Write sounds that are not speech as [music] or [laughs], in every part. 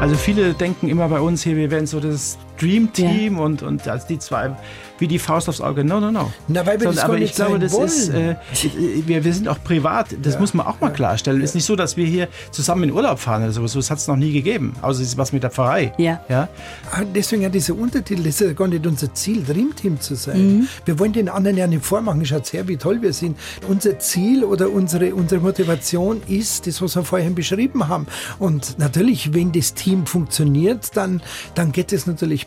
Also viele denken immer bei uns hier, wir wären so das Dream Team ja. und, und als die zwei wie die Faust aufs Auge. No, no, no. Na, weil wir Sondern, das aber ich glaube, das wollen. ist, äh, wir, wir sind auch privat, das ja. muss man auch mal klarstellen. Es ist nicht so, dass wir hier zusammen in Urlaub fahren oder sowas. Das hat es noch nie gegeben. Außer es ist was mit der Pfarrei. Ja. ja? Ah, deswegen ja dieser Untertitel, das ist ja gar nicht unser Ziel, Dreamteam zu sein. Mhm. Wir wollen den anderen ja nicht vormachen. Schaut her, wie toll wir sind. Unser Ziel oder unsere, unsere Motivation ist das, was wir vorhin beschrieben haben. Und natürlich, wenn das Team funktioniert, dann, dann geht es natürlich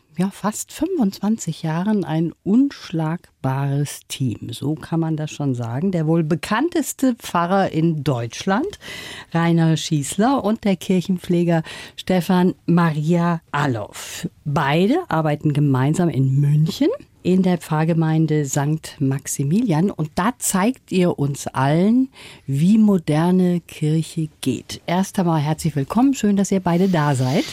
ja, fast 25 Jahren ein unschlagbares Team. So kann man das schon sagen. Der wohl bekannteste Pfarrer in Deutschland, Rainer Schießler, und der Kirchenpfleger Stefan Maria Alloff. Beide arbeiten gemeinsam in München in der Pfarrgemeinde St. Maximilian. Und da zeigt ihr uns allen, wie moderne Kirche geht. Erst einmal herzlich willkommen. Schön, dass ihr beide da seid.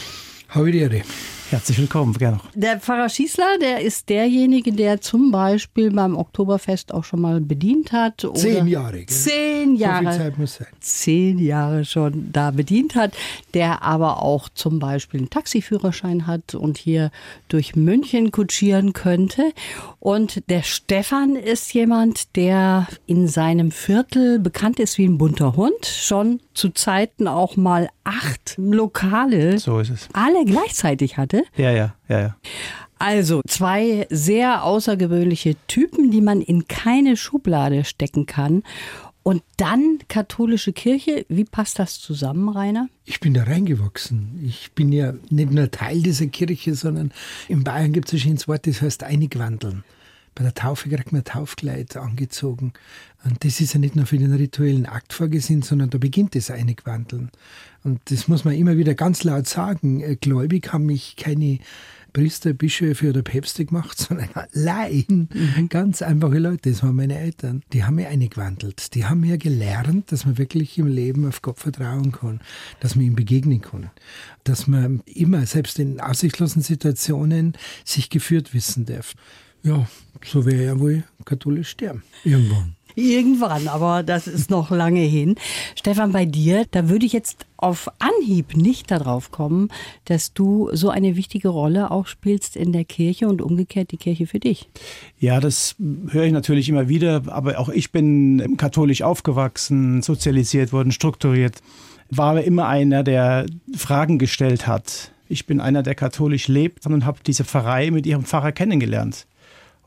Habe die Ehre. Herzlich willkommen, gerne. Der Pfarrer Schießler, der ist derjenige, der zum Beispiel beim Oktoberfest auch schon mal bedient hat. Zehn Jahre. Gell? Zehn Jahre. So viel Zeit muss sein. Zehn Jahre schon da bedient hat, der aber auch zum Beispiel einen Taxiführerschein hat und hier durch München kutschieren könnte. Und der Stefan ist jemand, der in seinem Viertel bekannt ist wie ein bunter Hund, schon zu Zeiten auch mal acht Lokale. So ist es. Alle gleichzeitig hatte. Ja, ja, ja, ja. Also zwei sehr außergewöhnliche Typen, die man in keine Schublade stecken kann. Und dann katholische Kirche. Wie passt das zusammen, Rainer? Ich bin da reingewachsen. Ich bin ja nicht nur Teil dieser Kirche, sondern in Bayern gibt es ein schönes Wort, das heißt einigwandeln. Bei der Taufe kriegt man ein Taufkleid angezogen. Und das ist ja nicht nur für den rituellen Akt vorgesehen, sondern da beginnt das Einigwandeln. Und das muss man immer wieder ganz laut sagen. Äh, gläubig haben mich keine Priester, Bischöfe oder Päpste gemacht, [laughs] sondern Laien. Mhm. Ganz einfache Leute. Das waren meine Eltern. Die haben mir eingewandelt. Die haben mir gelernt, dass man wirklich im Leben auf Gott vertrauen kann, dass man ihm begegnen kann, dass man immer, selbst in aussichtslosen Situationen, sich geführt wissen darf. Ja, so wäre er wohl katholisch sterben. Irgendwann. Irgendwann, aber das ist noch lange hin. Stefan, bei dir, da würde ich jetzt auf Anhieb nicht darauf kommen, dass du so eine wichtige Rolle auch spielst in der Kirche und umgekehrt die Kirche für dich. Ja, das höre ich natürlich immer wieder, aber auch ich bin katholisch aufgewachsen, sozialisiert worden, strukturiert, war aber immer einer, der Fragen gestellt hat. Ich bin einer, der katholisch lebt und habe diese Pfarrei mit ihrem Pfarrer kennengelernt.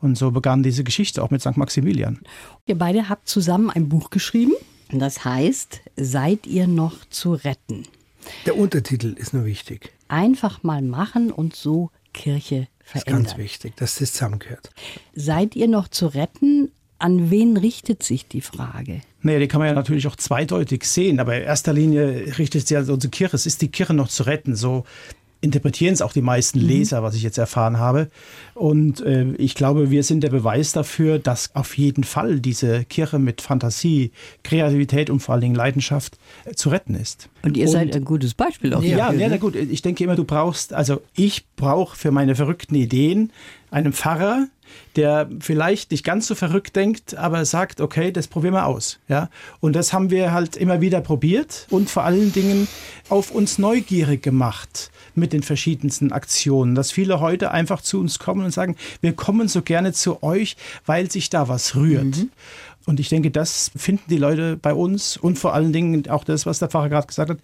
Und so begann diese Geschichte auch mit St. Maximilian. Ihr beide habt zusammen ein Buch geschrieben. Das heißt, seid ihr noch zu retten? Der Untertitel ist nur wichtig. Einfach mal machen und so Kirche verändern. Das ist ganz wichtig, dass das zusammengehört. Seid ihr noch zu retten? An wen richtet sich die Frage? Naja, die kann man ja natürlich auch zweideutig sehen, aber in erster Linie richtet sich ja unsere Kirche. Es ist die Kirche noch zu retten. So interpretieren es auch die meisten mhm. Leser, was ich jetzt erfahren habe. Und äh, ich glaube, wir sind der Beweis dafür, dass auf jeden Fall diese Kirche mit Fantasie, Kreativität und vor allen Dingen Leidenschaft äh, zu retten ist. Und ihr und, seid ein gutes Beispiel auch. Ja, ja, na gut. Ich denke immer, du brauchst, also ich brauche für meine verrückten Ideen einen Pfarrer, der vielleicht nicht ganz so verrückt denkt, aber sagt, okay, das probieren wir aus. Ja? Und das haben wir halt immer wieder probiert und vor allen Dingen auf uns neugierig gemacht mit den verschiedensten Aktionen, dass viele heute einfach zu uns kommen und sagen, wir kommen so gerne zu euch, weil sich da was rührt. Mhm. Und ich denke, das finden die Leute bei uns und vor allen Dingen auch das, was der Pfarrer gerade gesagt hat,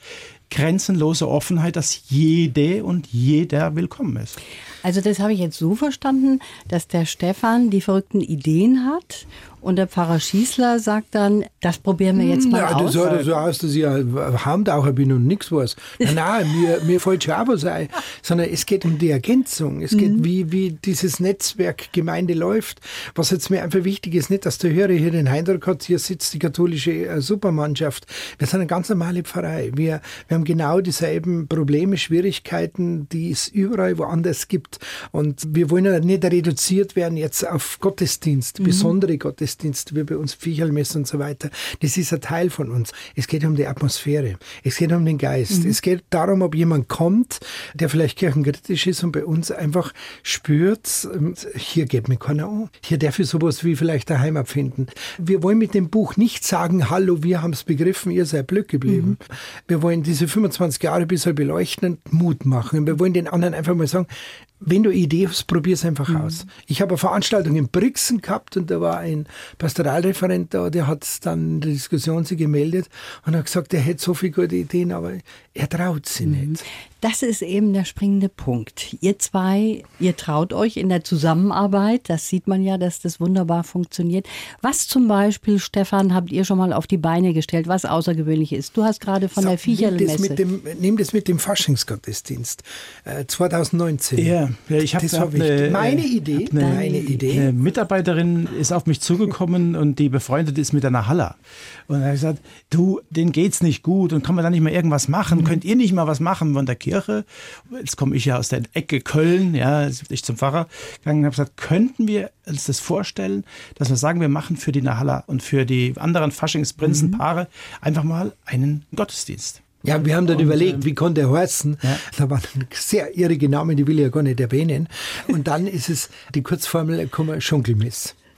grenzenlose Offenheit, dass jede und jeder willkommen ist. Also das habe ich jetzt so verstanden, dass der Stefan die verrückten Ideen hat und der Pfarrer Schießler sagt dann, das probieren wir jetzt mal ja, aus. Hat so aus, dass ich ein Heimtaucher bin und nichts weiß. Nein, nein, mir, mir fällt schon auch was ein. Sondern es geht um die Ergänzung. Es geht, mhm. wie, wie dieses Netzwerk Gemeinde läuft. Was jetzt mir einfach wichtig ist, nicht, dass der Hörer hier den Eindruck hat, hier sitzt die katholische äh, Supermannschaft. Wir sind eine ganz normale Pfarrei. Wir, wir haben genau dieselben Probleme, Schwierigkeiten, die es überall woanders gibt. Und wir wollen ja nicht reduziert werden jetzt auf Gottesdienst, mhm. besondere Gottesdienste wie bei uns Pfichelmess und so weiter. Das ist ein Teil von uns. Es geht um die Atmosphäre. Es geht um den Geist. Mhm. Es geht darum, ob jemand kommt, der vielleicht kirchenkritisch ist und bei uns einfach spürt, ähm, hier geht mir keiner an. Hier darf ich sowas wie vielleicht eine Heimat finden. Wir wollen mit dem Buch nicht sagen, hallo, wir haben es begriffen, ihr seid Glück geblieben. Mhm. Wir wollen diese 25 Jahre ein bisschen beleuchten und Mut machen. Wir wollen den anderen einfach mal sagen, wenn du Idee hast, probier es einfach mhm. aus. Ich habe eine Veranstaltung in Brixen gehabt und da war ein Pastoralreferent da, der hat dann in der Diskussion sich gemeldet und hat gesagt, er hätte so viele gute Ideen, aber er traut sie mhm. nicht. Das ist eben der springende Punkt. Ihr zwei, ihr traut euch in der Zusammenarbeit. Das sieht man ja, dass das wunderbar funktioniert. Was zum Beispiel, Stefan, habt ihr schon mal auf die Beine gestellt, was außergewöhnlich ist? Du hast gerade von Sag, der Viecherlmesse. Nimm das mit dem Faschingsgottesdienst äh, 2019. Ja, ich habe hab eine, meine Idee. Eine, meine Idee. Eine Mitarbeiterin ist auf mich zugekommen [laughs] und die befreundet ist mit einer Haller. Und er hat gesagt, du, denen geht's nicht gut und kann man da nicht mal irgendwas machen? Mhm. Könnt ihr nicht mal was machen von der Kirche? Jetzt komme ich ja aus der Ecke Köln, ja, ich zum Pfarrer gegangen und habe gesagt, könnten wir uns das vorstellen, dass wir sagen, wir machen für die Nahalla und für die anderen Faschingsprinzenpaare mhm. einfach mal einen Gottesdienst. Ja, wir haben dann und, überlegt, ähm, wie konnte er heißen. Ja. Da waren sehr irrige Namen, die will ich ja gar nicht erwähnen. Und dann ist es die Kurzformel,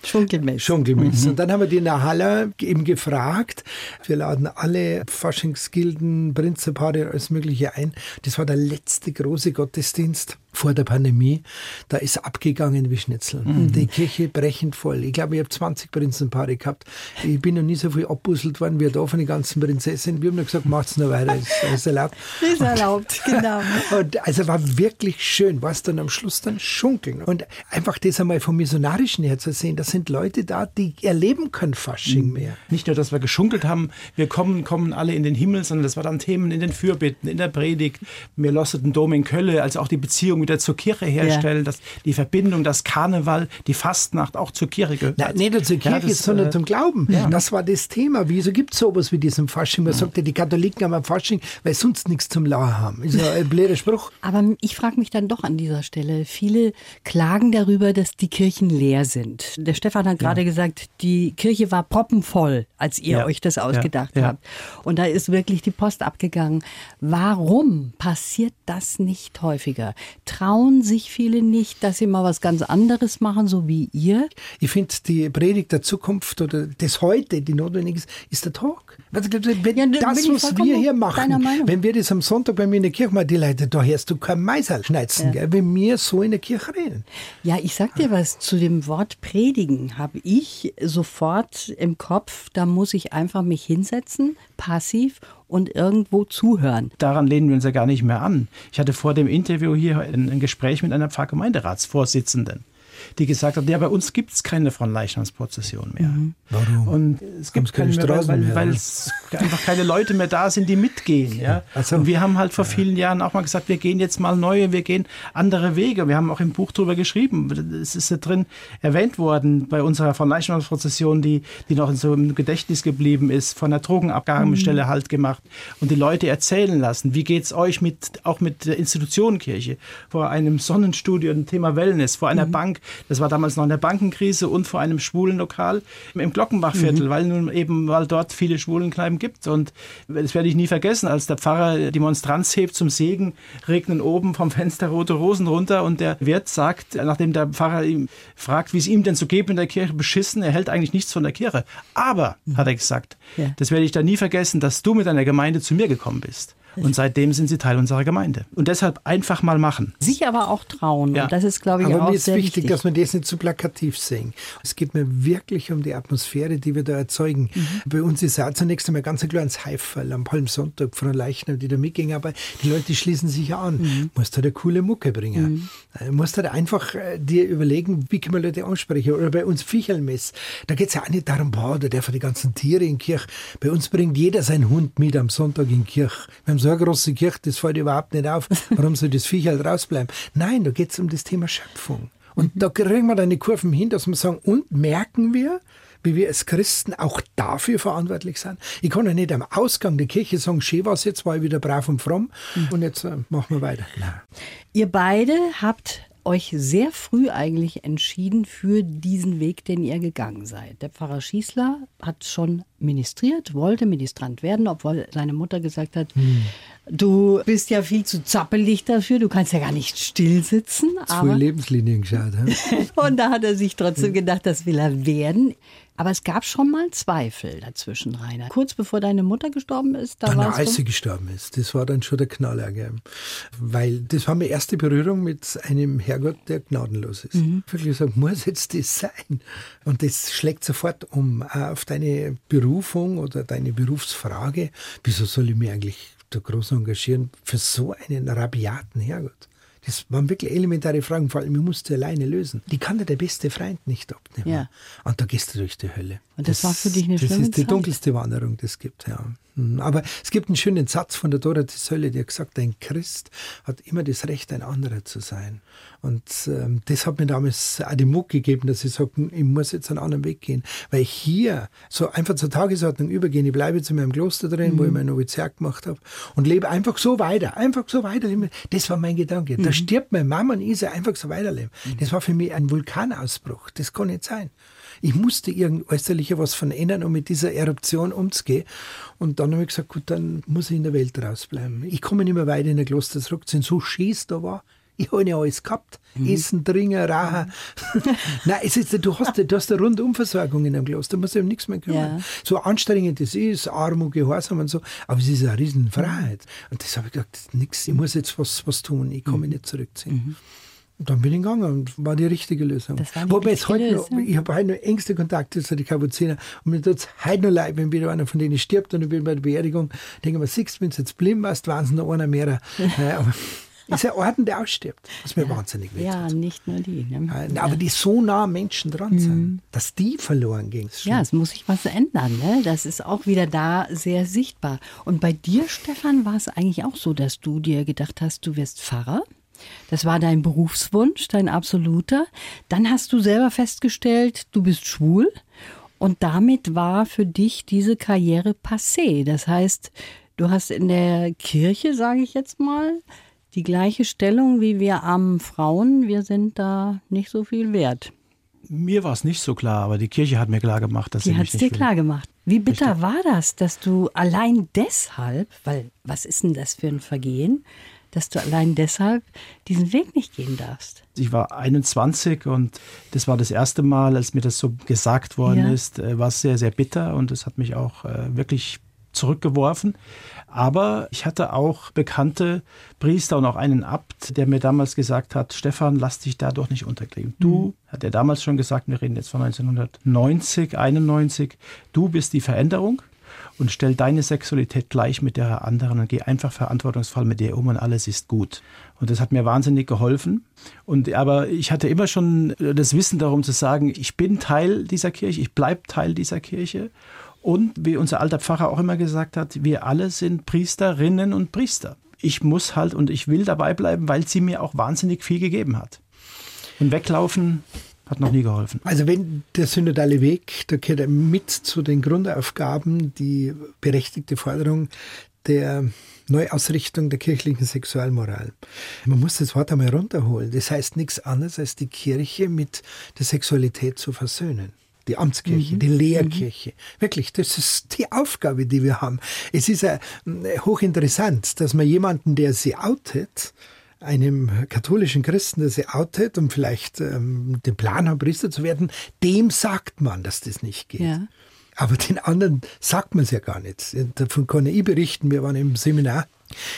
Schunkelmess. Schunkelmess. Mhm. Und dann haben wir die in der Halle eben gefragt. Wir laden alle Faschingsgilden, Prinzipate, alles Mögliche ein. Das war der letzte große Gottesdienst vor der Pandemie, da ist abgegangen wie Schnitzel. Mhm. Die Kirche brechend voll. Ich glaube, ich habe 20 Prinzenpaare gehabt. Ich bin noch nie so viel abbusselt worden wie da von den ganzen Prinzessinnen. Wir haben nur gesagt, macht's noch weiter, ist, ist erlaubt. [laughs] Ist erlaubt, genau. [laughs] Und also war wirklich schön, was dann am Schluss dann schunkeln. Und einfach das einmal vom Missionarischen her zu sehen, das sind Leute da, die erleben können Fasching mhm. mehr. Nicht nur, dass wir geschunkelt haben, wir kommen, kommen alle in den Himmel, sondern das war dann Themen in den Fürbitten, in der Predigt. Wir losseten Dom in Kölle, also auch die Beziehung wieder zur Kirche herstellen, ja. dass die Verbindung, das Karneval, die Fastnacht auch zur Kirche gehört. Nein, nicht nur zur Kirche, ja, das, sondern äh, zum Glauben. Ja. Das war das Thema. Wieso gibt es sowas wie diesen Fasching? Man sagt ja, die Katholiken haben ein Fasching, weil sonst nichts zum Lachen haben. Ist ja ein blöder Spruch. [laughs] Aber ich frage mich dann doch an dieser Stelle. Viele klagen darüber, dass die Kirchen leer sind. Der Stefan hat gerade gesagt, die Kirche war poppenvoll, als ihr euch das ausgedacht habt. Und da ist wirklich die Post abgegangen. Warum passiert das nicht häufiger? Trauen sich viele nicht, dass sie mal was ganz anderes machen, so wie ihr? Ich finde, die Predigt der Zukunft oder des Heute, die notwendig ist, ist der Talk. Wenn ja, das, was wir hier machen, wenn wir das am Sonntag bei mir in der Kirche machen, die Leute, da hörst du kein Meiser schneizen, ja. wenn wir so in der Kirche reden. Ja, ich sag dir was, zu dem Wort predigen habe ich sofort im Kopf, da muss ich einfach mich hinsetzen, passiv und irgendwo zuhören. Daran lehnen wir uns ja gar nicht mehr an. Ich hatte vor dem Interview hier ein, Gespräch mit einer Pfarrgemeinderatsvorsitzenden die gesagt hat, ja, bei uns gibt es keine Fronleichnamsprozession mehr. Mhm. Warum? Und es gibt keine, keine Straßen weil, mehr, weil es einfach keine Leute mehr da sind, die mitgehen. Ja? So. Und wir haben halt vor vielen Jahren auch mal gesagt, wir gehen jetzt mal neue, wir gehen andere Wege. Wir haben auch im Buch darüber geschrieben. Es ist da drin erwähnt worden bei unserer Fronleichnamsprozession, die, die noch in so einem Gedächtnis geblieben ist, von der Drogenabgabestelle mhm. halt gemacht und die Leute erzählen lassen, wie geht es euch mit, auch mit der Institutionenkirche, vor einem Sonnenstudio, ein Thema Wellness, vor einer mhm. Bank, das war damals noch in der Bankenkrise und vor einem schwulen Lokal im Glockenbachviertel, mhm. weil nun eben, weil dort viele Schwulenkneipen gibt. Und das werde ich nie vergessen, als der Pfarrer die Monstranz hebt zum Segen, regnen oben vom Fenster rote Rosen runter und der Wirt sagt, nachdem der Pfarrer ihm fragt, wie es ihm denn so geht in der Kirche, beschissen, er hält eigentlich nichts von der Kirche. Aber, mhm. hat er gesagt, ja. das werde ich da nie vergessen, dass du mit deiner Gemeinde zu mir gekommen bist. Und seitdem sind sie Teil unserer Gemeinde. Und deshalb einfach mal machen. Sich aber auch trauen. Ja. Und das ist, glaube ich, aber auch mir ist sehr wichtig, wichtig, dass man das nicht zu plakativ sehen. Es geht mir wirklich um die Atmosphäre, die wir da erzeugen. Mhm. Bei uns ist auch zunächst einmal ganz klar ein Heifel am Palmsonntag von Leichen, die da mitgehen. Aber die Leute schließen sich an. Mhm. Musst halt eine coole Mucke bringen. Mhm. Du äh, musst halt einfach äh, dir überlegen, wie kann man Leute ansprechen. Oder bei uns Fichelmess. Da geht es ja auch nicht darum, boah, da darf die ganzen Tiere in die Kirche. Bei uns bringt jeder seinen Hund mit am Sonntag in die Kirche. Wir haben so eine große Kirche, das fällt überhaupt nicht auf. Warum soll das Viech halt rausbleiben? Nein, da geht es um das Thema Schöpfung. Und mhm. da kriegen wir dann die Kurven hin, dass wir sagen, und merken wir, wie wir als Christen auch dafür verantwortlich sind. Ich kann ja nicht am Ausgang der Kirche sagen, schön was jetzt, war ich wieder brav und fromm mhm. und jetzt äh, machen wir weiter. Nein. Ihr beide habt euch sehr früh eigentlich entschieden für diesen Weg, den ihr gegangen seid. Der Pfarrer Schießler hat schon ministriert, wollte Ministrant werden, obwohl seine Mutter gesagt hat, hm. du bist ja viel zu zappelig dafür, du kannst ja gar nicht still sitzen. Zu Lebenslinien geschaut. [laughs] und da hat er sich trotzdem gedacht, das will er werden. Aber es gab schon mal Zweifel dazwischen, Rainer. Kurz bevor deine Mutter gestorben ist, da dann, warst als sie gestorben ist, das war dann schon der Knaller. Gell? Weil das war meine erste Berührung mit einem Herrgott, der gnadenlos ist. Mhm. Wirklich gesagt, muss jetzt das sein? Und das schlägt sofort um auf deine Berufung oder deine Berufsfrage. Wieso soll ich mich eigentlich da groß engagieren für so einen rabiaten Herrgott? Das waren wirklich elementare Fragen, vor allem, ich musste alleine lösen. Die kann dir der beste Freund nicht abnehmen. Ja. Und da gehst du durch die Hölle. Und das, das war für dich eine Das ist die Zeit. dunkelste Wanderung, die es gibt, ja. Mhm. Aber es gibt einen schönen Satz von der Dorothee Sölle, die hat gesagt, ein Christ hat immer das Recht, ein anderer zu sein. Und ähm, das hat mir damals auch den Mut gegeben, dass ich sage, ich muss jetzt einen anderen Weg gehen. Weil ich hier so einfach zur Tagesordnung übergehen, ich bleibe jetzt in meinem Kloster drin, mhm. wo ich mein Noviziat gemacht habe und lebe einfach so weiter, einfach so weiter. Das war mein Gedanke. Mhm. Da stirbt meine Mama und ich soll einfach so weiterleben. Mhm. Das war für mich ein Vulkanausbruch. Das kann nicht sein. Ich musste irgend äußerlicher was von ändern, um mit dieser Eruption umzugehen. Und dann habe ich gesagt, gut, dann muss ich in der Welt rausbleiben. Ich komme nicht mehr weiter in der Kloster zurück, sind so schieß da war. Ich habe ja alles gehabt. Mhm. Essen, Trinken, Rauchen. [laughs] Nein, es ist, du, hast, du hast eine Rundumversorgung in einem Kloster, da musst du um nichts mehr kümmern. Ja. So anstrengend das ist, arm und gehorsam und so, aber es ist eine Riesenfreiheit. Und das habe ich gesagt, nichts, ich muss jetzt was, was tun, ich kann mich mhm. nicht zurückziehen. Mhm. Dann bin ich gegangen und war die richtige Lösung. Das war die Wobei jetzt heute noch, ich habe heute noch engste Kontakte zu den Kapuziner und mir tut es heute noch leid, wenn wieder einer von denen stirbt und ich bin bei der Beerdigung, denke ich mir, siehst du, wenn es jetzt blind warst, waren es noch einer mehr. Äh, [laughs] aber ist ein Orden, der ausstirbt, was mir ja. wahnsinnig wehtut. Ja, nicht nur die. Ne? Äh, aber die so nah Menschen dran sind, mhm. dass die verloren gingen. Ja, es muss sich was ändern. Ne? Das ist auch wieder da sehr sichtbar. Und bei dir, Stefan, war es eigentlich auch so, dass du dir gedacht hast, du wirst Pfarrer? Das war dein Berufswunsch, dein absoluter. Dann hast du selber festgestellt, du bist schwul. Und damit war für dich diese Karriere passé. Das heißt, du hast in der Kirche, sage ich jetzt mal, die gleiche Stellung wie wir armen Frauen. Wir sind da nicht so viel wert. Mir war es nicht so klar, aber die Kirche hat mir klar gemacht, dass die sie mich nicht dir will. klar gemacht. Wie bitter Richtig. war das, dass du allein deshalb, weil was ist denn das für ein Vergehen, dass du allein deshalb diesen Weg nicht gehen darfst. Ich war 21 und das war das erste Mal, als mir das so gesagt worden ja. ist, äh, war es sehr, sehr bitter und es hat mich auch äh, wirklich zurückgeworfen. Aber ich hatte auch bekannte Priester und auch einen Abt, der mir damals gesagt hat, Stefan, lass dich dadurch nicht unterkriegen. Du, mhm. hat er damals schon gesagt, wir reden jetzt von 1990, 91, du bist die Veränderung und stell deine Sexualität gleich mit der anderen und geh einfach verantwortungsvoll mit dir um und alles ist gut. Und das hat mir wahnsinnig geholfen. Und aber ich hatte immer schon das Wissen darum zu sagen, ich bin Teil dieser Kirche, ich bleibe Teil dieser Kirche. Und wie unser alter Pfarrer auch immer gesagt hat, wir alle sind Priesterinnen und Priester. Ich muss halt und ich will dabei bleiben, weil sie mir auch wahnsinnig viel gegeben hat. Und weglaufen hat noch nie geholfen. Also wenn der synodale Weg, da gehört er mit zu den Grundaufgaben die berechtigte Forderung der Neuausrichtung der kirchlichen Sexualmoral. Man muss das Wort einmal runterholen. Das heißt nichts anderes, als die Kirche mit der Sexualität zu versöhnen. Die Amtskirche, mhm. die Lehrkirche. Mhm. Wirklich, das ist die Aufgabe, die wir haben. Es ist ja äh, hochinteressant, dass man jemanden, der sie outet, einem katholischen Christen, der sich outet und vielleicht ähm, den Plan hat, Priester zu werden, dem sagt man, dass das nicht geht. Ja. Aber den anderen sagt man es ja gar nicht. Davon kann ich berichten. Wir waren im Seminar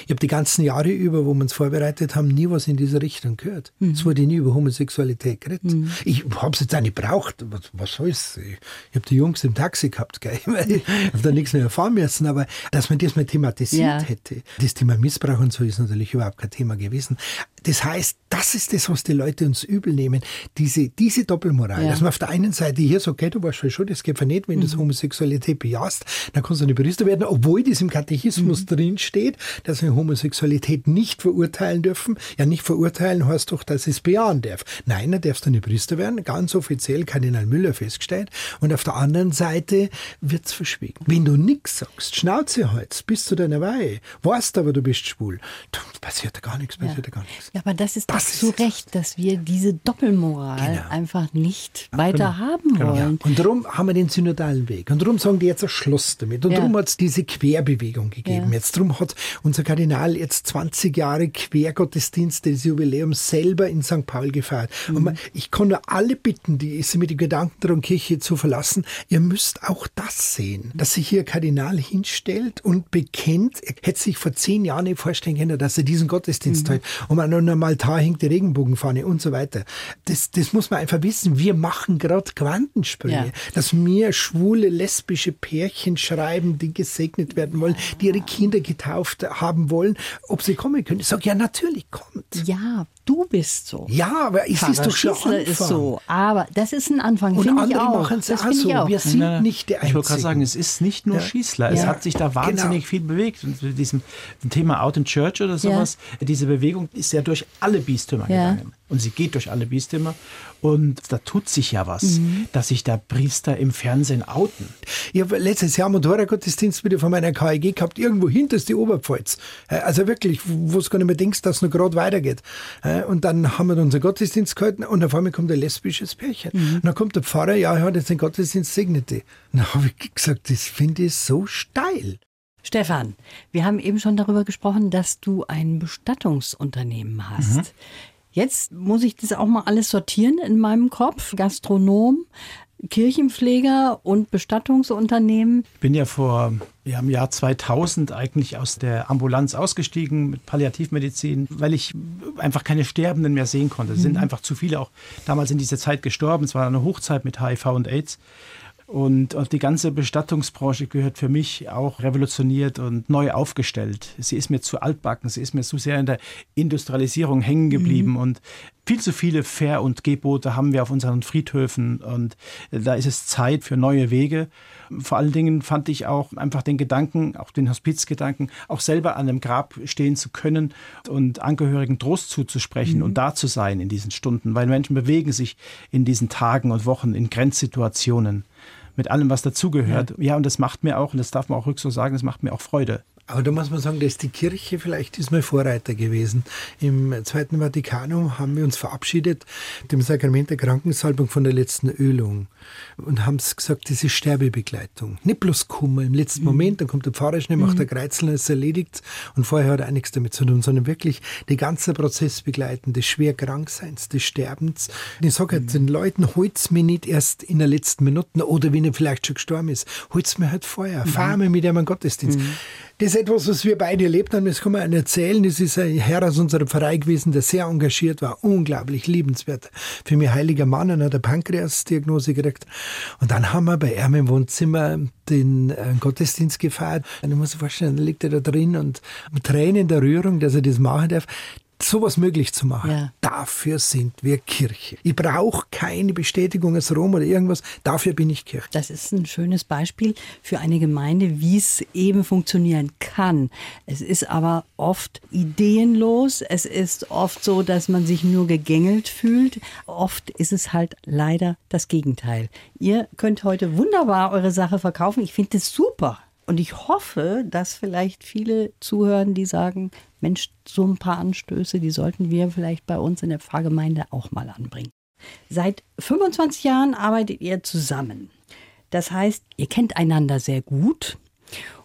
ich habe die ganzen Jahre über, wo wir uns vorbereitet haben, nie was in dieser Richtung gehört. Mhm. Es wurde nie über Homosexualität geredet. Mhm. Ich habe es jetzt auch nicht gebraucht. Was, was soll's? Ich, ich habe die Jungs im Taxi gehabt, gell? [laughs] ich habe da nichts mehr erfahren müssen. Aber dass man das mal thematisiert ja. hätte, das Thema Missbrauch und so ist natürlich überhaupt kein Thema gewesen. Das heißt, das ist das, was die Leute uns übel nehmen. Diese, diese Doppelmoral. Ja. Dass man auf der einen Seite hier sagt, okay, du weißt schon, das geht ja nicht, wenn mhm. du Homosexualität bejahst, dann kannst du nicht Priester werden, obwohl das im Katechismus mhm. drin steht, dass wir Homosexualität nicht verurteilen dürfen. Ja, nicht verurteilen heißt doch, dass es bejahen darf. Nein, dann darfst du nicht Priester werden. Ganz offiziell Kardinal Müller festgestellt. Und auf der anderen Seite wird's verschwiegen. Wenn du nichts sagst, Schnauze hältst, bis zu deiner Weihe, weißt aber, du bist schwul, dann passiert da gar nichts, passiert ja. da gar nichts. Ja, aber das ist das zu Recht, dass wir diese Doppelmoral genau. einfach nicht weiter genau. haben genau. wollen. Und darum haben wir den synodalen Weg. Und darum sagen die jetzt ein Schluss damit. Und ja. darum hat es diese Querbewegung gegeben. Ja. Jetzt darum hat unser Kardinal jetzt 20 Jahre Quergottesdienste des Jubiläums selber in St. Paul gefeiert. Mhm. Und man, ich kann nur alle bitten, die sich mit dem Gedanken darum, Kirche zu verlassen, ihr müsst auch das sehen, dass sich hier Kardinal hinstellt und bekennt, er hätte sich vor zehn Jahren nicht vorstellen können, dass er diesen Gottesdienst mhm. hat. Und an einem Altar hängt die Regenbogenfahne und so weiter. Das, das muss man einfach wissen. Wir machen gerade Quantensprünge. Ja. Dass mir schwule, lesbische Pärchen schreiben, die gesegnet werden wollen, die ihre Kinder getauft haben wollen, ob sie kommen können. Ich sage, ja, natürlich kommt. Ja, du bist so. Ja, aber es ist doch schon Anfang. ist so. Aber das ist ein Anfang, Und andere machen es auch so. Wir sind ja, nicht der Einzigen. Ich wollte gerade sagen, es ist nicht nur ja. Schießler. Es ja. hat sich da wahnsinnig genau. viel bewegt. Und mit diesem Thema Out in Church oder sowas, diese Bewegung ist ja durch alle Bistümer gegangen und sie geht durch alle Bistümer. Und da tut sich ja was, mhm. dass sich da Priester im Fernsehen outen. Ich habe letztes Jahr Motorradgottesdienst wieder von meiner KEG gehabt, irgendwo hinterst die Oberpfalz. Äh, also wirklich, wo es gar nicht mehr denkst, dass es noch gerade weitergeht. Äh, und dann haben wir unseren Gottesdienst gehalten und auf einmal kommt ein lesbisches Pärchen. Mhm. Und dann kommt der Pfarrer, ja, er hat jetzt den Gottesdienst segnete. Und dann habe ich gesagt, das finde ich so steil. Stefan, wir haben eben schon darüber gesprochen, dass du ein Bestattungsunternehmen hast. Mhm. Jetzt muss ich das auch mal alles sortieren in meinem Kopf. Gastronom, Kirchenpfleger und Bestattungsunternehmen. Ich bin ja vor ja, im Jahr 2000 eigentlich aus der Ambulanz ausgestiegen mit Palliativmedizin, weil ich einfach keine Sterbenden mehr sehen konnte. Es sind mhm. einfach zu viele auch damals in dieser Zeit gestorben. Es war eine Hochzeit mit HIV und AIDS. Und, und die ganze Bestattungsbranche gehört für mich auch revolutioniert und neu aufgestellt. Sie ist mir zu altbacken, sie ist mir zu sehr in der Industrialisierung hängen geblieben mhm. und viel zu viele Fair- und Gebote haben wir auf unseren Friedhöfen und da ist es Zeit für neue Wege. Vor allen Dingen fand ich auch einfach den Gedanken, auch den Hospizgedanken, auch selber an einem Grab stehen zu können und Angehörigen Trost zuzusprechen mhm. und da zu sein in diesen Stunden, weil Menschen bewegen sich in diesen Tagen und Wochen in Grenzsituationen mit allem, was dazugehört. Ja. ja, und das macht mir auch, und das darf man auch rück so sagen, das macht mir auch Freude. Aber da muss man sagen, dass die Kirche vielleicht diesmal Vorreiter gewesen. Im Zweiten Vatikanum haben wir uns verabschiedet dem Sakrament der Krankensalbung von der letzten Ölung und haben gesagt, das ist Sterbebegleitung. Nicht bloß Kummer im letzten mhm. Moment, dann kommt der Pfarrer schnell, macht mhm. der Kreuzel, ist erledigt und vorher hat er auch nichts damit zu tun, sondern wirklich den ganzen Prozess begleiten, des Schwerkrankseins, des Sterbens. Und ich sage halt mhm. den Leuten, holt's mir nicht erst in der letzten Minute oder wenn er vielleicht schon gestorben ist, holt's mir halt vorher, mhm. fahren wir mit ihm einen Gottesdienst. Mhm. Das ist etwas, was wir beide erlebt haben. Das kann man erzählen. Das ist ein Herr aus unserem Verein gewesen, der sehr engagiert war. Unglaublich liebenswert. Für mich heiliger Mann und hat eine Pankreasdiagnose gekriegt. Und dann haben wir bei ihm im Wohnzimmer den äh, Gottesdienst gefeiert. Und ich muss sich vorstellen, da liegt er da drin und mit Tränen der Rührung, dass er das machen darf sowas möglich zu machen. Ja. Dafür sind wir Kirche. Ich brauche keine Bestätigung aus Rom oder irgendwas. Dafür bin ich Kirche. Das ist ein schönes Beispiel für eine Gemeinde, wie es eben funktionieren kann. Es ist aber oft ideenlos. Es ist oft so, dass man sich nur gegängelt fühlt. Oft ist es halt leider das Gegenteil. Ihr könnt heute wunderbar eure Sache verkaufen. Ich finde das super. Und ich hoffe, dass vielleicht viele zuhören, die sagen, Mensch, so ein paar Anstöße, die sollten wir vielleicht bei uns in der Pfarrgemeinde auch mal anbringen. Seit 25 Jahren arbeitet ihr zusammen. Das heißt, ihr kennt einander sehr gut.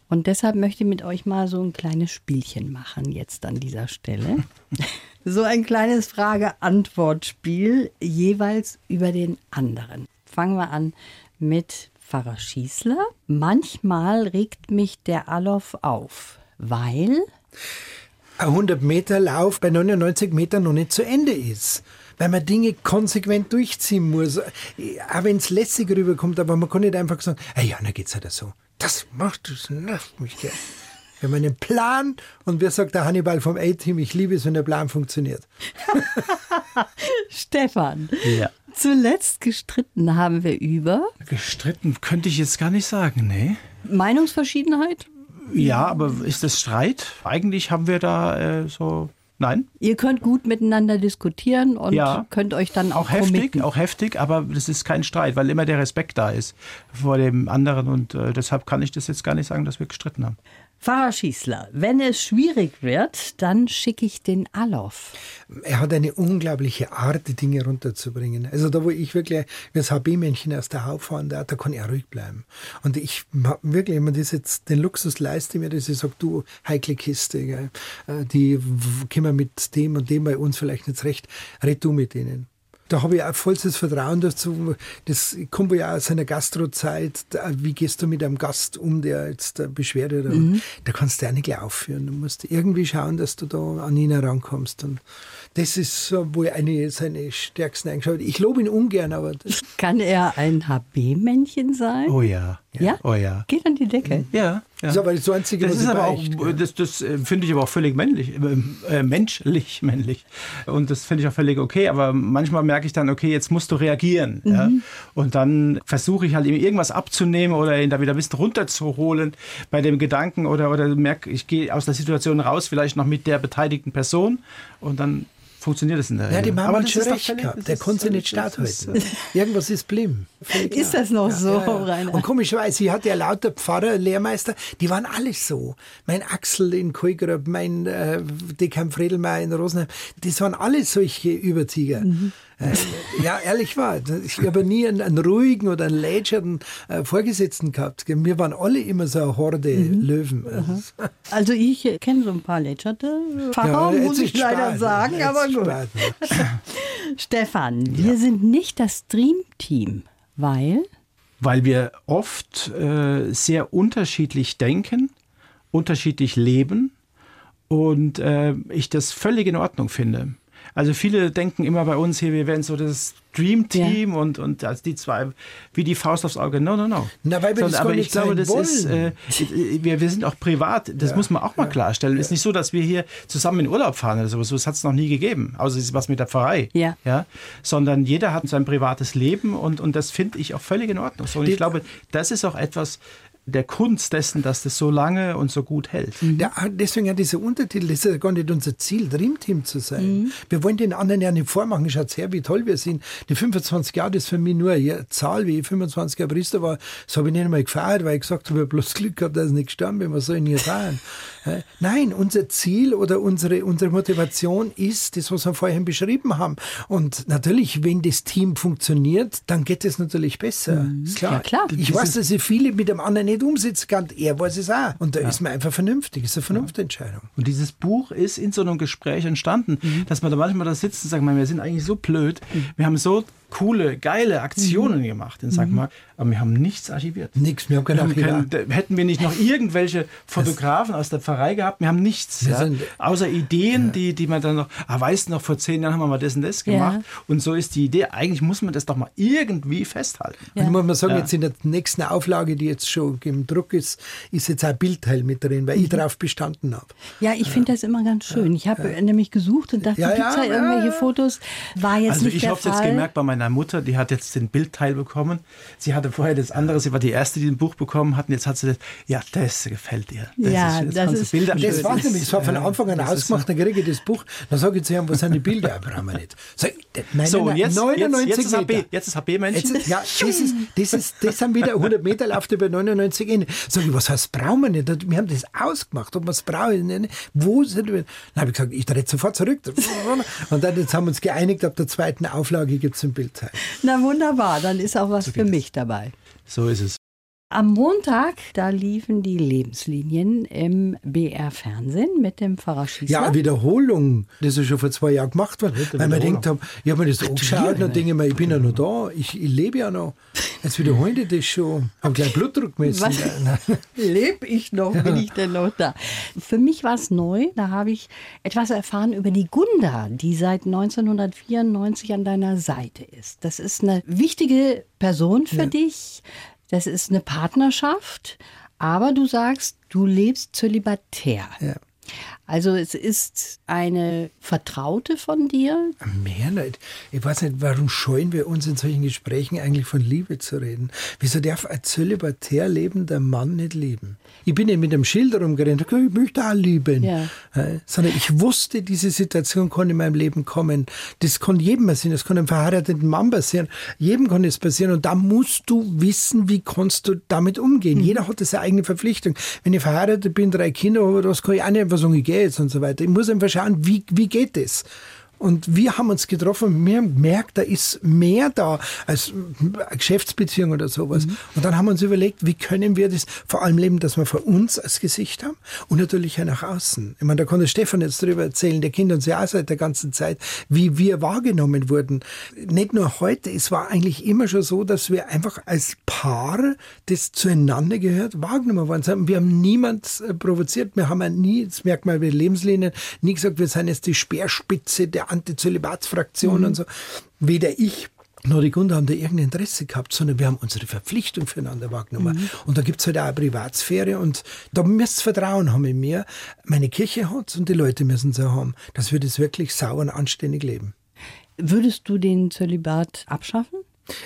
Und deshalb möchte ich mit euch mal so ein kleines Spielchen machen, jetzt an dieser Stelle. [laughs] so ein kleines Frage-Antwort-Spiel, jeweils über den anderen. Fangen wir an mit Pfarrer Schießler. Manchmal regt mich der Alof auf, weil 100 Meter Lauf bei 99 Metern noch nicht zu Ende ist. Weil man Dinge konsequent durchziehen muss. Auch wenn es lässig rüberkommt, aber man kann nicht einfach sagen, hey, ja, dann geht's halt so. Das macht, das nervt mich, gell. Wir haben einen Plan und wir sagt der Hannibal vom A-Team, ich liebe es, wenn der Plan funktioniert. [laughs] Stefan, Ja. zuletzt gestritten haben wir über Gestritten könnte ich jetzt gar nicht sagen, nee. Meinungsverschiedenheit. Ja, aber ist das Streit? Eigentlich haben wir da äh, so. Nein? Ihr könnt gut miteinander diskutieren und Ja. könnt euch dann auch, Auch heftig, committen. auch heftig, aber das ist kein Streit, weil immer der Respekt da ist vor dem anderen und äh, deshalb kann ich das jetzt gar nicht sagen, dass wir gestritten haben. Pfarrer Schießler, wenn es schwierig wird, dann schicke ich den Alof. Er hat eine unglaubliche Art, die Dinge runterzubringen. Also da, wo ich wirklich wie das HB-Männchen aus der Haube fahren darf, da kann er ruhig bleiben. Und ich wirklich, wenn man das jetzt, den Luxus leiste mir, dass ich sage, du, heikle Kiste, gell, äh, die können wir mit dem und dem bei uns vielleicht nicht recht, red du mit denen. Da habe ich auch vollstes Vertrauen dazu. Das kommt ja aus einer Gastrozeit. Wie gehst du mit einem Gast um, der jetzt eine Beschwerde oder Da kannst du ja nicht gleich aufführen. Du musst irgendwie schauen, dass du da an ihn herankommst. Und das ist so, wo er eine seine stärksten Eigenschaften. Ich lobe ihn ungern, aber das, Kann er ein HB-Männchen sein? Oh ja. Ja? Oh ja. Geht an die Decke. Ja. Ja. ist aber das Einzige, Das ist aber auch, das, das äh, finde ich aber auch völlig männlich, äh, äh, menschlich männlich. Und das finde ich auch völlig okay. Aber manchmal merke ich dann, okay, jetzt musst du reagieren. Ja? Und dann versuche ich halt ihm irgendwas abzunehmen oder ihn da wieder ein bisschen runterzuholen bei dem Gedanken oder, oder merke, ich gehe aus der Situation raus, vielleicht noch mit der beteiligten Person und dann funktioniert es in der Ja, die. Mama hat das schon ist doch recht gehabt. das Der konnte nicht das statthalten. ist, [laughs] Irgendwas ist. Völlig Ist das noch so, Rainer? Und komischerweise, sie hatte ja lauter Pfarrer, Lehrmeister, die waren alle so. Mein Axel in Koigrab, mein äh, Dekan Fredelmeier in Rosenheim, das waren alle solche Überzieher. Mhm. Äh, ja, ehrlich war. Ich habe nie einen, einen ruhigen oder einen lätschernden äh, Vorgesetzten gehabt. Wir waren alle immer so eine Horde Mhm. Löwen. Also ich äh, kenne so ein paar lätscherte Pfarrer, jetzt muss ich leider spät, sagen, aber gut. spät. [laughs] Stefan, wir sind nicht das Dream-Team, weil weil wir oft äh, sehr unterschiedlich denken, unterschiedlich leben und äh, ich das völlig in Ordnung finde. Also viele denken immer bei uns hier, wir wären so das Dream Team und, und als die zwei wie die Faust aufs Auge. No, no, no. Na, weil wir das gar aber ich glaube, das ist, äh, wir, wir sind auch privat, das muss man auch mal klarstellen. Es ist nicht so, dass wir hier zusammen in Urlaub fahren oder sowas. Das hat es noch nie gegeben, außer es ist was mit der Pfarrei. Ja. Ja? Sondern jeder hat sein privates Leben und, und das finde ich auch völlig in Ordnung. So, und Die- ich glaube, das ist auch etwas der Kunst dessen, dass das so lange und so gut hält. Ja, deswegen ja dieser Untertitel, das ist ja gar nicht unser Ziel, Dreamteam zu sein. Mhm. Wir wollen den anderen ja nicht vormachen. Schaut her, wie toll wir sind. Die 25 Jahre, das ist für mich nur eine Zahl, wie ich 25 Jahre Priester war. Das habe ich nicht einmal gefeiert, weil ich gesagt habe, ich habe bloß Glück gehabt, dass ich nicht gestorben bin. Was soll ich denn hier sagen? [laughs] Nein, unser Ziel oder unsere, unsere Motivation ist das, was wir vorhin beschrieben haben. Und natürlich, wenn das Team funktioniert, dann geht es natürlich besser. Ist klar. Mhm. Ja, klar. Ich weiß, dass ich viele mit dem anderen nicht umsetzen kann. Er weiß es auch. Und da ist man einfach vernünftig. Das ist eine Vernunftentscheidung. Und dieses Buch ist in so einem Gespräch entstanden, Mhm. dass man da manchmal da sitzt und sagt, man, wir sind eigentlich so blöd, wir haben so coole, geile Aktionen gemacht in St. Mark, aber wir haben nichts archiviert. Nix, wir haben kein Wir haben Archivar. kein, da- hätten wir nicht noch irgendwelche Fotografen aus der Pfarrei gehabt, wir haben nichts. Wir Ja? sind- Außer Ideen, die, die man dann noch, ah, weißt du noch, vor zehn Jahren haben wir mal das und das gemacht. Ja. Und so ist die Idee, eigentlich muss man das doch mal irgendwie festhalten. Und ich muss mal sagen, Ja. jetzt in der nächsten Auflage, die jetzt schon im Druck ist, ist jetzt ein Bildteil mit drin, weil Mhm. ich darauf bestanden habe. Ja, ich finde das immer ganz schön. Ich habe nämlich gesucht und dachte, Ja, gibt's ja, da irgendwelche ja. Fotos? War jetzt Also nicht ich der habe es Fall. jetzt gemerkt bei meiner Mutter, die hat jetzt den Bildteil bekommen. Sie hatte vorher das andere, sie war die erste, die ein Buch bekommen hat und jetzt hat sie das, ja, das gefällt ihr. Das Ja, jetzt das ist Bilder Das war nämlich, das war von Anfang an ist ausgemacht, dann kriege ich das Buch, dann sage ich zu ihm, wo sind die Bilder? Ja, brauchen wir nicht. Ich, nein, So, nein, und jetzt, 99 jetzt, jetzt ist HB, jetzt ist HB-Männchen. Jetzt, ja, das, ist, das, ist, das sind wieder 100 Meter, läuft über 99 Ende. Sag ich, was heißt, brauchen wir nicht? Wir haben das ausgemacht, ob wir es brauchen. Wo sind wir? Dann habe ich gesagt, ich drehe sofort zurück. Und dann jetzt haben wir uns geeinigt, ab der zweiten Auflage gibt es ein Bildteil. Na wunderbar, dann ist auch was für mich dabei. So ist es. Am Montag, da liefen die Lebenslinien im BR-Fernsehen mit dem Pfarrer Schießler. Ja, Wiederholung, das ist schon vor zwei Jahren gemacht worden. Weil man denkt, hab, ich habe mir das angeschaut und dann denke ich mir, ich bin ja noch da, ich, ich lebe ja noch. Jetzt wiederholen die das schon. Haben gleich Blutdruck gemessen. Was? [laughs] Leb ich noch? Bin ich denn noch da? Für mich war es neu. Da habe ich etwas erfahren über die Gunda, die seit 1994 an deiner Seite ist. Das ist eine wichtige Person für dich. Das ist eine Partnerschaft. Aber du sagst, du lebst zölibatär. Ja. Also es ist eine Vertraute von dir? Mehr nicht. Ich weiß nicht, warum scheuen wir uns in solchen Gesprächen eigentlich von Liebe zu reden? Wieso darf ein zölibatär lebender Mann nicht lieben? Ich bin nicht mit einem Schild rumgerannt, ich möchte auch lieben. Ja. Äh, Sondern ich wusste, diese Situation kann in meinem Leben kommen. Das kann jedem passieren, das kann einem verheirateten Mann passieren. Jedem kann es passieren. Und da musst du wissen, wie kannst du damit umgehen. Jeder hat seine eigene Verpflichtung. Wenn ich verheiratet bin, drei Kinder habe, das kann ich auch nicht einfach sagen, ich gehe jetzt und so weiter. Ich muss einfach schauen, wie, wie geht das? Und wir haben uns getroffen wir haben gemerkt, da ist mehr da als Geschäftsbeziehung oder sowas. Und dann haben wir uns überlegt, wie können wir das vor allem leben, dass wir vor uns als Gesicht haben und natürlich auch nach außen. Ich meine, da kann der Stefan jetzt drüber erzählen, der kennt uns ja auch seit der ganzen Zeit, wie wir wahrgenommen wurden. Nicht nur heute, es war eigentlich immer schon so, dass wir einfach als Paar, das zueinander gehört, wahrgenommen worden sind. Wir haben niemand äh, provoziert, wir haben nie, das merkt man bei Lebenslinien, nie gesagt, wir sind jetzt die Speerspitze der Antizölibatsfraktion und so. Weder ich noch die Gunde haben da irgendein Interesse gehabt, sondern wir haben unsere Verpflichtung füreinander wahrgenommen. Und da gibt's halt auch eine Privatsphäre und da müsst Vertrauen haben in mir. Meine Kirche hat's und die Leute müssen es auch haben, dass wir das wirklich sauer und anständig leben. Würdest du den Zölibat abschaffen?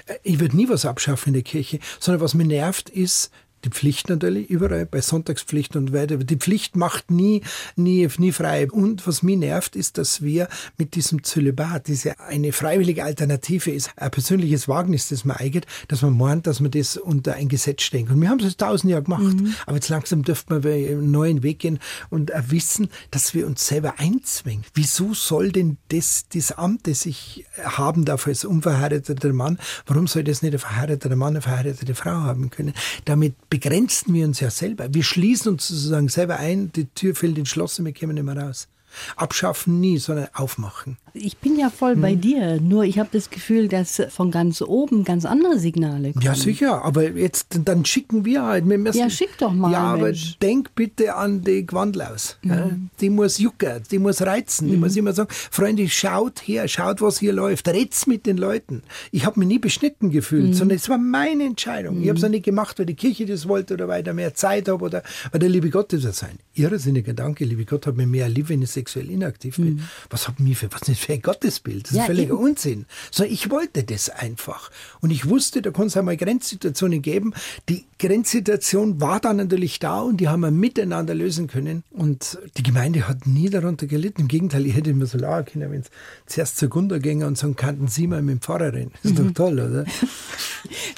Äh, Ich würde nie was abschaffen in der Kirche, sondern was mir nervt, ist die Pflicht natürlich, überall bei Sonntagspflicht und weiter. Die Pflicht macht nie, nie, nie frei. Und was mich nervt, ist, dass wir mit diesem Zölibat, diese eine freiwillige Alternative ist, ein persönliches Wagnis, das man eingeht, dass man meint, dass man das unter ein Gesetz stellen kann. Und wir haben es tausend Jahre gemacht. Aber jetzt langsam dürfte man einen neuen Weg gehen und wissen, dass wir uns selber einzwingen. Wieso soll denn das, das Amt, das ich haben darf als unverheirateter Mann, warum soll das nicht ein verheirateter Mann, eine verheiratete Frau haben können? Damit begrenzen wir uns ja selber. Wir schließen uns sozusagen selber ein, die Tür fällt ins Schloss und wir kommen nicht mehr raus. Abschaffen nie, sondern aufmachen. Ich bin ja voll bei dir, nur ich habe das Gefühl, dass von ganz oben ganz andere Signale kommen. Ja, sicher, aber jetzt, dann schicken wir halt. Wir müssen, Ja, schick doch mal, Ja, aber Mensch. denk bitte an die Gewandlaus. Ja, die muss jucken, die muss reizen. Die muss immer sagen, Freunde, schaut her, schaut, was hier läuft. Red's mit den Leuten. Ich habe mich nie beschnitten gefühlt, sondern es war meine Entscheidung. Ich habe es ja nicht gemacht, weil die Kirche das wollte oder weil ich da mehr Zeit habe oder weil der liebe Gott das sein. Irrsinniger Gedanke, liebe Gott hat mir mehr lieb, wenn ich sexuell inaktiv bin. Was hat mir für, was nicht für ein Gottesbild? Das ist Ja, völliger eben. Unsinn. So, ich wollte das einfach. Und ich wusste, da kann es einmal Grenzsituationen geben. Die Grenzsituation war dann natürlich da und die haben wir miteinander lösen können. Und die Gemeinde hat nie darunter gelitten. Im Gegenteil, ich hätte immer so lachen können, wenn es zuerst zur Gunda ginge und sagen, kannten Sie mal mit dem Pfarrer reden. Das ist doch [laughs] toll, oder?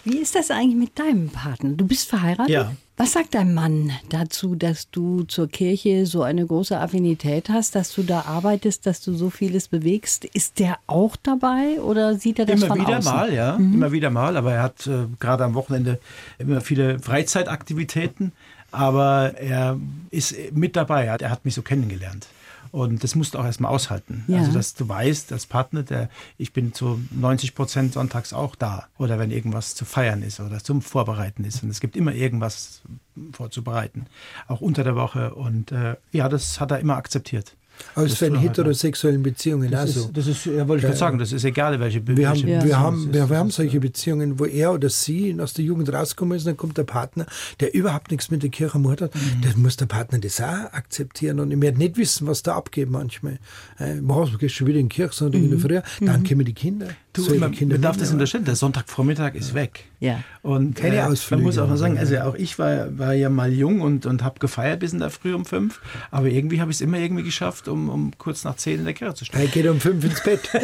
Wie ist das eigentlich mit deinem Partner? Du bist verheiratet? Ja. Was sagt dein Mann dazu, dass du zur Kirche so eine große Affinität hast, dass du da arbeitest, dass du so vieles bewegst? Ist der auch dabei oder sieht er das Immer von wieder außen? mal, ja. Immer wieder mal. Aber er hat äh, gerade am Wochenende immer viele Freizeitaktivitäten. Aber er ist mit dabei. Hat, er hat mich so kennengelernt. Und das musst du auch erstmal aushalten. Ja. Also, dass du weißt, als Partner, der, ich bin zu 90 Prozent sonntags auch da. Oder wenn irgendwas zu feiern ist oder zum Vorbereiten ist. Und es gibt immer irgendwas vorzubereiten. Auch unter der Woche. Und äh, ja, das hat er immer akzeptiert. Tun wir halt heterosexuellen Beziehungen Das also. ist, das ist, ja, wollte ich gerade sagen, das ist egal, welche Be- Wir haben, welche wir, haben, wir, wir haben solche äh, Beziehungen, wo er oder sie aus der Jugend rausgekommen ist, dann kommt der Partner, der überhaupt nichts mit der Kirche am Hut hat. Mhm. Das muss der Partner das auch akzeptieren. Und ich werde nicht wissen, was da abgeht manchmal. Äh, du gehst schon wieder in die Kirche, sondern mhm. früher. Dann kommen die Kinder. Du, man, Kinder man darf das unterstellen, der Sonntagvormittag ist weg. Ja. Und Keine äh, Ausflüge man muss auch mal sagen, also so. auch ich war, war ja mal jung und, und habe gefeiert bis in der Früh um fünf, aber irgendwie habe ich es immer irgendwie geschafft, um, um kurz nach zehn in der Kirche zu stehen. Er geht um fünf ins Bett. [laughs]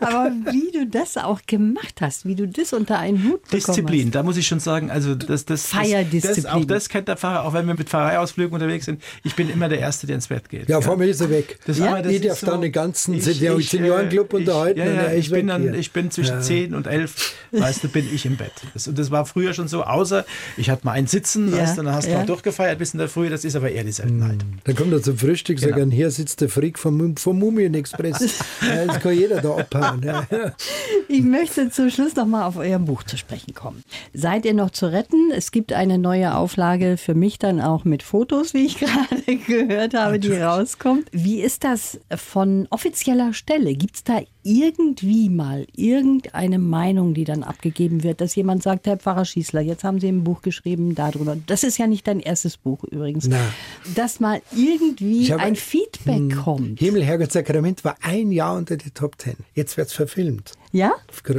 Aber wie du das auch gemacht hast, wie du das unter einen Hut bekommen Disziplin, da muss ich schon sagen, also das, das, Feierdisziplin. das auch das kennt der Pfarrer, auch wenn wir mit Pfarreiausflügen unterwegs sind. Ich bin immer der Erste, der ins Bett geht. Ja, vor mir ist er weg. Das, ja, aber das ich darf ist so- dann den ganzen ich, Seniorenclub äh, unterhalten Ich, und ja, ja, ist ich, bin dann, hier. ich bin zwischen Ja. 10 und 11, weißt du, bin ich im Bett. Das, und das war früher schon so, außer ich hatte mal ein Sitzen, Ja, weißt, du, dann hast du ja. auch durchgefeiert bis in der Früh, das ist aber eher die Seltenheit. Dann kommt er zum Frühstück, sagt Genau. er, hier sitzt der Frick vom, vom Mumien-Express. [laughs] ja, das kann jeder da abhauen. Ja. Ich möchte zum Schluss noch mal auf euer Buch zu sprechen kommen. Seid ihr noch zu retten? Es gibt eine neue Auflage für mich dann auch mit Fotos, wie ich [laughs] gerade gehört habe, die rauskommt. Wie ist das von offizieller Stelle? Gibt es da irgendwie mal irgendeine Meinung, die dann abgegeben wird, dass jemand sagt, Herr Pfarrer Schießler, jetzt haben Sie ein Buch geschrieben darüber. Das ist ja nicht dein erstes Buch übrigens. Na. Dass mal irgendwie habe- ein Feedback kommt. Himmel, Herrgott, Sakrament war ein Jahr unter die Top Ten. Jetzt wird's verfilmt. Ja?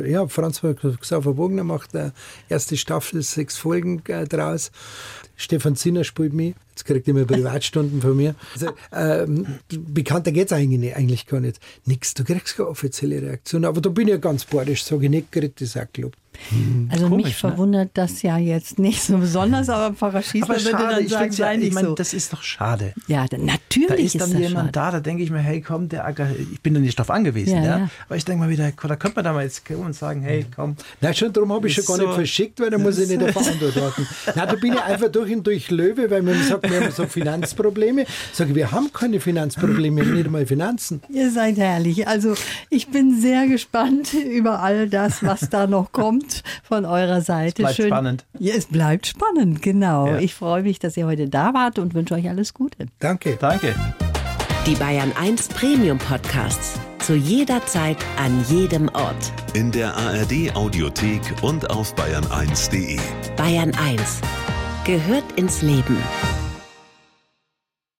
Ja, Franz Xaver Wogner macht eine erste Staffel, sechs Folgen äh, draus. Stefan Zinner spielt mich. Jetzt kriegt er immer Privatstunden von mir. Also, ähm, bekannter geht's eigentlich, nicht, eigentlich gar nicht. Nix, du kriegst keine offizielle Reaktion. Aber da bin ich ja ganz badisch, sage ich nicht, kriegt das auch gelobt. Also Komisch, mich ne? verwundert das ja jetzt nicht so besonders, aber Pfarrer Schießler Aber würde dann ich, sagen, ja, ich nicht meine, so. das ist doch schade. Ja, dann, natürlich Da ist dann das jemand schade. da, da denke ich mir, hey, komm, der, Acker- ich bin da nicht drauf angewiesen, Ja, ja, ja. Aber ich denke mal wieder, da könnte man da mal jetzt kommen und sagen, hey, komm. Nein, schon darum habe ich schon gar nicht so- verschickt, weil da muss ich nicht der Verantwortung. Nein, da bin ich einfach durch und durch Löwe, weil man sagt, wir haben so Finanzprobleme. Sage ich, wir haben keine Finanzprobleme, nicht einmal Finanzen. Ihr seid herrlich. Also ich bin sehr gespannt über all das, was da noch kommt von eurer Seite. bleibt spannend. Ja, es bleibt spannend, genau. Ja. Ich freue mich, dass ihr heute da wart und wünsche euch alles Gute. Danke. Danke. Die Bayern 1 Premium Podcasts. Zu jeder Zeit, an jedem Ort. In der ARD Audiothek und auf bayern1.de. Bayern 1 gehört ins Leben.